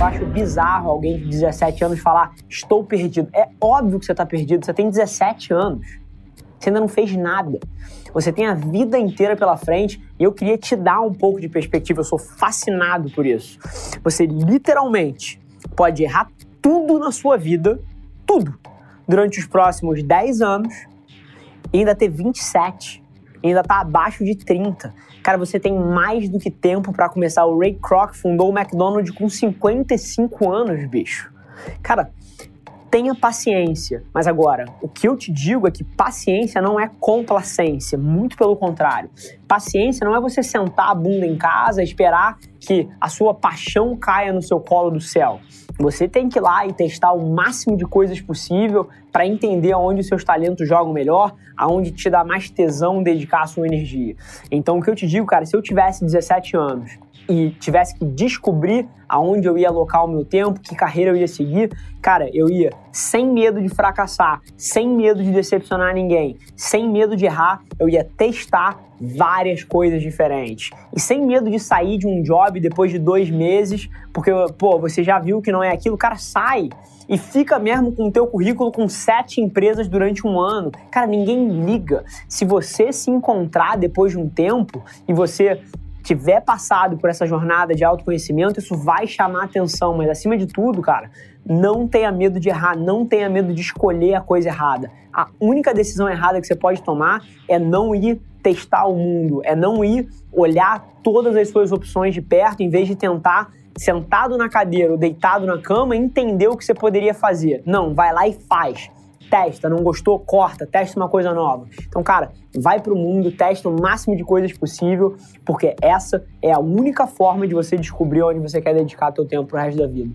Eu acho bizarro alguém de 17 anos falar, estou perdido. É óbvio que você está perdido, você tem 17 anos. Você ainda não fez nada. Você tem a vida inteira pela frente e eu queria te dar um pouco de perspectiva. Eu sou fascinado por isso. Você literalmente pode errar tudo na sua vida, tudo, durante os próximos 10 anos e ainda ter 27 ainda tá abaixo de 30. Cara, você tem mais do que tempo para começar. O Ray Kroc fundou o McDonald's com 55 anos, bicho. Cara, tenha paciência. Mas agora, o que eu te digo é que paciência não é complacência, muito pelo contrário. Paciência não é você sentar a bunda em casa e esperar que a sua paixão caia no seu colo do céu. Você tem que ir lá e testar o máximo de coisas possível para entender aonde os seus talentos jogam melhor, aonde te dá mais tesão dedicar a sua energia. Então, o que eu te digo, cara, se eu tivesse 17 anos e tivesse que descobrir aonde eu ia alocar o meu tempo, que carreira eu ia seguir, cara, eu ia sem medo de fracassar, sem medo de decepcionar ninguém, sem medo de errar, eu ia testar várias coisas diferentes. E sem medo de sair de um job depois de dois meses, porque, pô, você já viu que não é aquilo, cara, sai e fica mesmo com o teu currículo com sete empresas durante um ano. Cara, ninguém liga. Se você se encontrar depois de um tempo e você tiver passado por essa jornada de autoconhecimento, isso vai chamar atenção, mas acima de tudo, cara, não tenha medo de errar, não tenha medo de escolher a coisa errada. A única decisão errada que você pode tomar é não ir testar o mundo, é não ir olhar todas as suas opções de perto, em vez de tentar sentado na cadeira ou deitado na cama entender o que você poderia fazer. Não, vai lá e faz testa, não gostou, corta, testa uma coisa nova. Então, cara, vai pro mundo, testa o máximo de coisas possível, porque essa é a única forma de você descobrir onde você quer dedicar seu tempo pro resto da vida.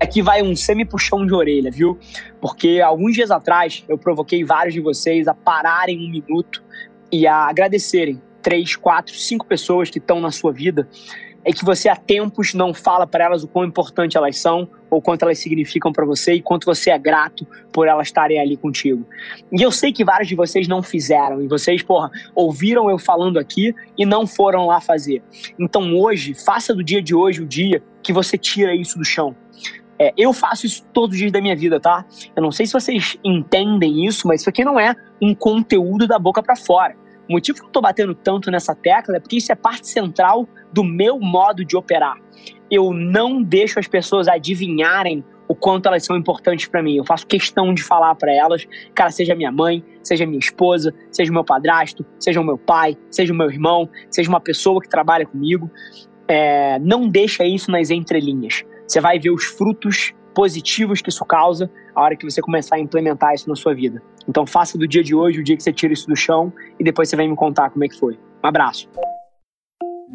Aqui vai um semi-puxão de orelha, viu? Porque alguns dias atrás eu provoquei vários de vocês a pararem um minuto e a agradecerem três, quatro, cinco pessoas que estão na sua vida é que você há tempos não fala para elas o quão importante elas são, ou quanto elas significam para você e quanto você é grato por elas estarem ali contigo. E eu sei que vários de vocês não fizeram, e vocês, porra, ouviram eu falando aqui e não foram lá fazer. Então hoje, faça do dia de hoje o dia que você tira isso do chão. É, eu faço isso todos os dias da minha vida, tá? Eu não sei se vocês entendem isso, mas isso aqui não é um conteúdo da boca para fora. O motivo que eu tô batendo tanto nessa tecla é porque isso é parte central do meu modo de operar. Eu não deixo as pessoas adivinharem o quanto elas são importantes para mim. Eu faço questão de falar para elas, cara, seja minha mãe, seja minha esposa, seja meu padrasto, seja o meu pai, seja o meu irmão, seja uma pessoa que trabalha comigo. É, não deixa isso nas entrelinhas. Você vai ver os frutos positivos que isso causa a hora que você começar a implementar isso na sua vida. Então faça do dia de hoje o dia que você tira isso do chão e depois você vem me contar como é que foi. Um abraço.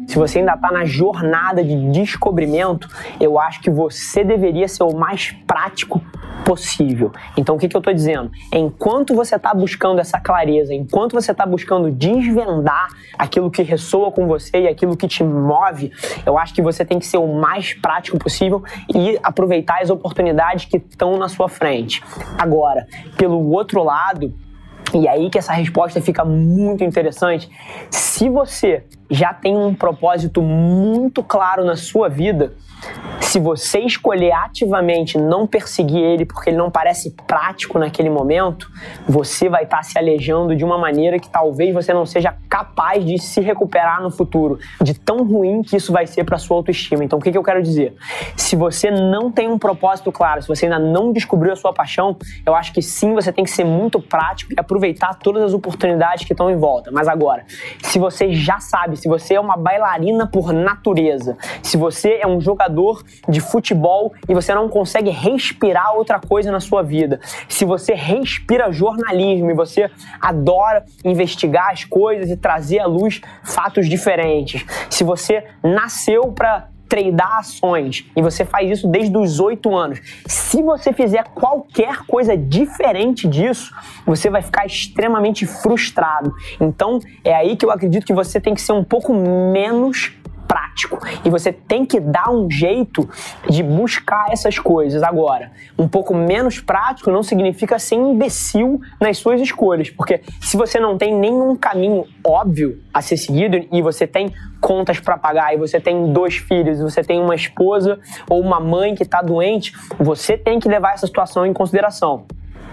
Se você ainda está na jornada de descobrimento, eu acho que você deveria ser o mais prático possível. Então, o que, que eu estou dizendo? Enquanto você está buscando essa clareza, enquanto você está buscando desvendar aquilo que ressoa com você e aquilo que te move, eu acho que você tem que ser o mais prático possível e aproveitar as oportunidades que estão na sua frente. Agora, pelo outro lado, E aí que essa resposta fica muito interessante. Se você já tem um propósito muito claro na sua vida, se você escolher ativamente não perseguir ele porque ele não parece prático naquele momento, você vai estar tá se alejando de uma maneira que talvez você não seja capaz de se recuperar no futuro, de tão ruim que isso vai ser para sua autoestima. Então, o que, que eu quero dizer? Se você não tem um propósito claro, se você ainda não descobriu a sua paixão, eu acho que sim, você tem que ser muito prático e aproveitar todas as oportunidades que estão em volta. Mas agora, se você já sabe, se você é uma bailarina por natureza, se você é um jogador de futebol e você não consegue respirar outra coisa na sua vida. Se você respira jornalismo e você adora investigar as coisas e trazer à luz fatos diferentes. Se você nasceu para tradar ações e você faz isso desde os oito anos. Se você fizer qualquer coisa diferente disso, você vai ficar extremamente frustrado. Então é aí que eu acredito que você tem que ser um pouco menos prático. E você tem que dar um jeito de buscar essas coisas. Agora, um pouco menos prático não significa ser imbecil nas suas escolhas, porque se você não tem nenhum caminho óbvio a ser seguido e você tem contas para pagar e você tem dois filhos, e você tem uma esposa ou uma mãe que está doente, você tem que levar essa situação em consideração.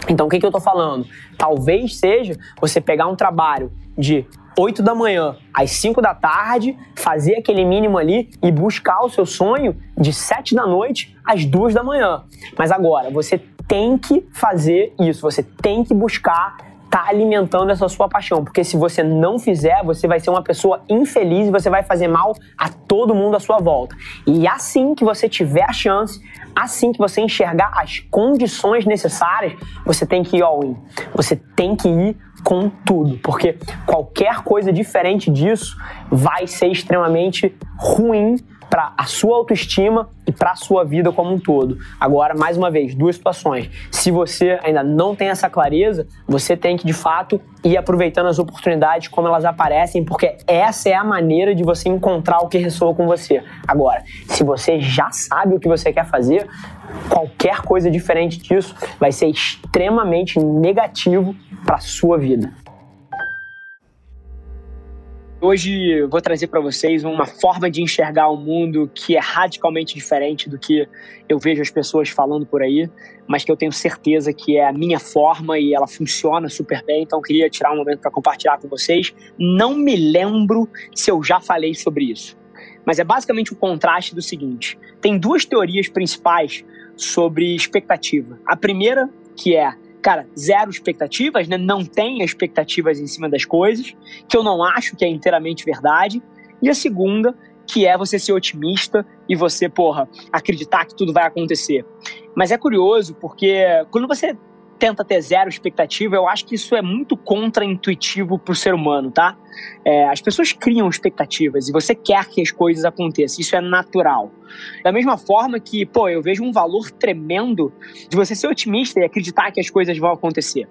Então, o que, que eu estou falando? Talvez seja você pegar um trabalho de 8 da manhã às 5 da tarde, fazer aquele mínimo ali e buscar o seu sonho de 7 da noite às 2 da manhã. Mas agora, você tem que fazer isso, você tem que buscar tá alimentando essa sua paixão, porque se você não fizer, você vai ser uma pessoa infeliz e você vai fazer mal a todo mundo à sua volta. E assim que você tiver a chance, assim que você enxergar as condições necessárias, você tem que ir all in. Você tem que ir com tudo, porque qualquer coisa diferente disso vai ser extremamente ruim para a sua autoestima e para a sua vida como um todo. Agora, mais uma vez, duas situações. Se você ainda não tem essa clareza, você tem que de fato ir aproveitando as oportunidades como elas aparecem, porque essa é a maneira de você encontrar o que ressoa com você. Agora, se você já sabe o que você quer fazer, qualquer coisa diferente disso vai ser extremamente negativo para a sua vida. Hoje vou trazer para vocês uma forma de enxergar o mundo que é radicalmente diferente do que eu vejo as pessoas falando por aí, mas que eu tenho certeza que é a minha forma e ela funciona super bem. Então queria tirar um momento para compartilhar com vocês. Não me lembro se eu já falei sobre isso, mas é basicamente o contraste do seguinte: tem duas teorias principais sobre expectativa. A primeira, que é cara, zero expectativas, né? Não tenha expectativas em cima das coisas, que eu não acho que é inteiramente verdade. E a segunda, que é você ser otimista e você, porra, acreditar que tudo vai acontecer. Mas é curioso porque quando você tenta ter zero expectativa, eu acho que isso é muito contra-intuitivo para o ser humano, tá? É, as pessoas criam expectativas e você quer que as coisas aconteçam, isso é natural. Da mesma forma que, pô, eu vejo um valor tremendo de você ser otimista e acreditar que as coisas vão acontecer.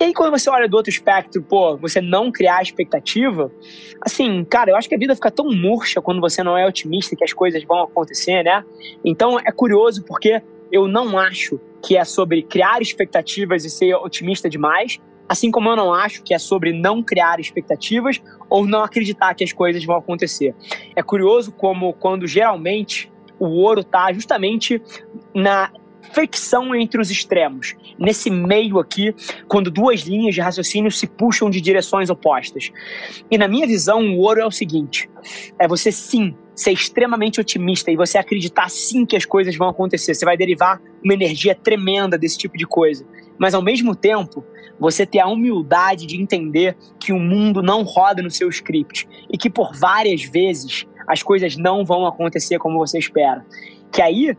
E aí, quando você olha do outro espectro, pô, você não criar expectativa, assim, cara, eu acho que a vida fica tão murcha quando você não é otimista que as coisas vão acontecer, né? Então é curioso porque eu não acho que é sobre criar expectativas e ser otimista demais, assim como eu não acho que é sobre não criar expectativas ou não acreditar que as coisas vão acontecer. É curioso como quando geralmente o ouro está justamente na fricção entre os extremos. Nesse meio aqui, quando duas linhas de raciocínio se puxam de direções opostas. E na minha visão, o ouro é o seguinte: é você sim ser extremamente otimista e você acreditar sim que as coisas vão acontecer. Você vai derivar uma energia tremenda desse tipo de coisa. Mas ao mesmo tempo, você ter a humildade de entender que o mundo não roda no seu script e que por várias vezes as coisas não vão acontecer como você espera. Que aí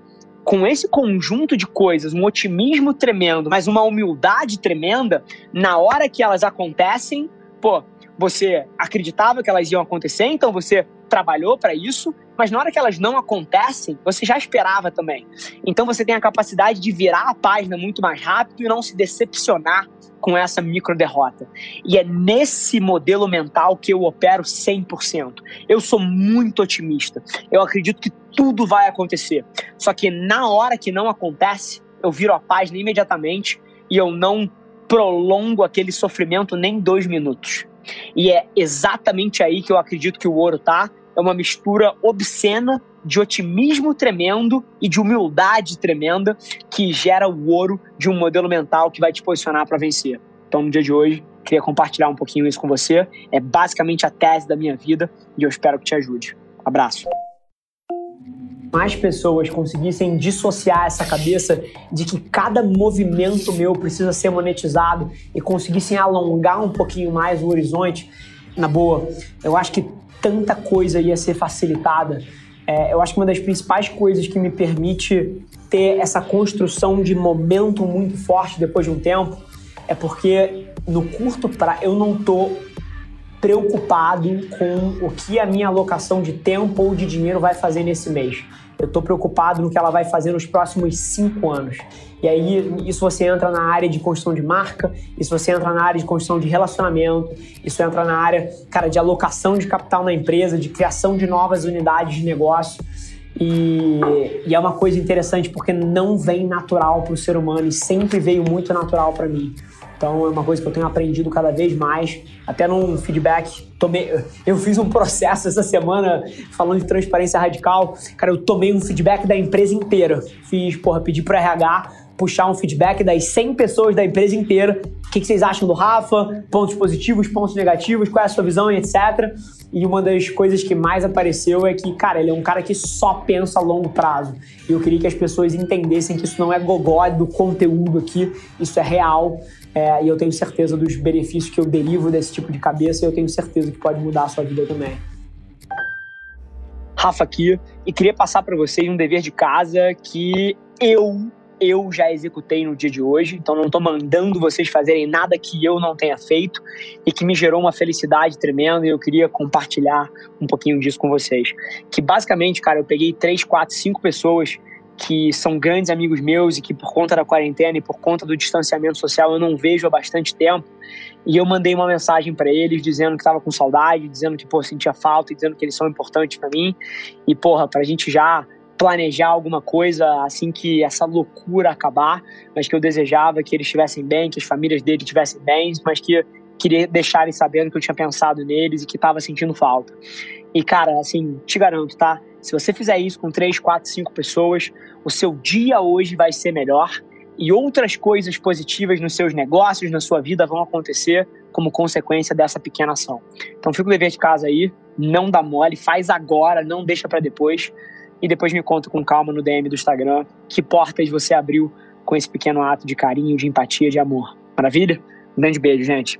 com esse conjunto de coisas, um otimismo tremendo, mas uma humildade tremenda, na hora que elas acontecem, pô, você acreditava que elas iam acontecer, então você trabalhou para isso, mas na hora que elas não acontecem, você já esperava também. Então você tem a capacidade de virar a página muito mais rápido e não se decepcionar com essa micro derrota. E é nesse modelo mental que eu opero 100%. Eu sou muito otimista. Eu acredito que tudo vai acontecer. Só que na hora que não acontece, eu viro a página imediatamente e eu não prolongo aquele sofrimento nem dois minutos. E é exatamente aí que eu acredito que o ouro tá. É uma mistura obscena de otimismo tremendo e de humildade tremenda que gera o ouro de um modelo mental que vai te posicionar para vencer. Então, no dia de hoje, queria compartilhar um pouquinho isso com você. É basicamente a tese da minha vida e eu espero que te ajude. Abraço mais pessoas conseguissem dissociar essa cabeça de que cada movimento meu precisa ser monetizado e conseguissem alongar um pouquinho mais o horizonte, na boa, eu acho que tanta coisa ia ser facilitada. É, eu acho que uma das principais coisas que me permite ter essa construção de momento muito forte depois de um tempo é porque no curto prazo eu não tô preocupado com o que a minha alocação de tempo ou de dinheiro vai fazer nesse mês. Eu estou preocupado no que ela vai fazer nos próximos cinco anos. E aí, isso você entra na área de construção de marca, isso você entra na área de construção de relacionamento, isso entra na área, cara, de alocação de capital na empresa, de criação de novas unidades de negócio. E, e é uma coisa interessante porque não vem natural para o ser humano e sempre veio muito natural para mim. Então é uma coisa que eu tenho aprendido cada vez mais. Até num feedback, tomei, eu fiz um processo essa semana falando de transparência radical. Cara, eu tomei um feedback da empresa inteira. Fiz, porra, pedi pro RH puxar um feedback das 100 pessoas da empresa inteira. O que, que vocês acham do Rafa? Pontos positivos, pontos negativos, qual é a sua visão etc. E uma das coisas que mais apareceu é que, cara, ele é um cara que só pensa a longo prazo. E eu queria que as pessoas entendessem que isso não é gogó do conteúdo aqui, isso é real. É, e eu tenho certeza dos benefícios que eu derivo desse tipo de cabeça e eu tenho certeza que pode mudar a sua vida também. Rafa aqui e queria passar para vocês um dever de casa que eu eu já executei no dia de hoje, então não estou mandando vocês fazerem nada que eu não tenha feito e que me gerou uma felicidade tremenda e eu queria compartilhar um pouquinho disso com vocês. Que basicamente, cara, eu peguei três, quatro, cinco pessoas que são grandes amigos meus e que por conta da quarentena e por conta do distanciamento social eu não vejo há bastante tempo. E eu mandei uma mensagem para eles dizendo que estava com saudade, dizendo que pô, sentia falta, dizendo que eles são importantes para mim. E porra, para a gente já planejar alguma coisa assim que essa loucura acabar, mas que eu desejava que eles estivessem bem, que as famílias deles estivessem bem, mas que queria deixarem sabendo que eu tinha pensado neles e que estava sentindo falta. E cara, assim, te garanto, tá? Se você fizer isso com três, quatro, cinco pessoas, o seu dia hoje vai ser melhor e outras coisas positivas nos seus negócios, na sua vida vão acontecer como consequência dessa pequena ação. Então fica o dever de casa aí, não dá mole, faz agora, não deixa para depois e depois me conta com calma no DM do Instagram que portas você abriu com esse pequeno ato de carinho, de empatia, de amor. Maravilha? Um grande beijo, gente.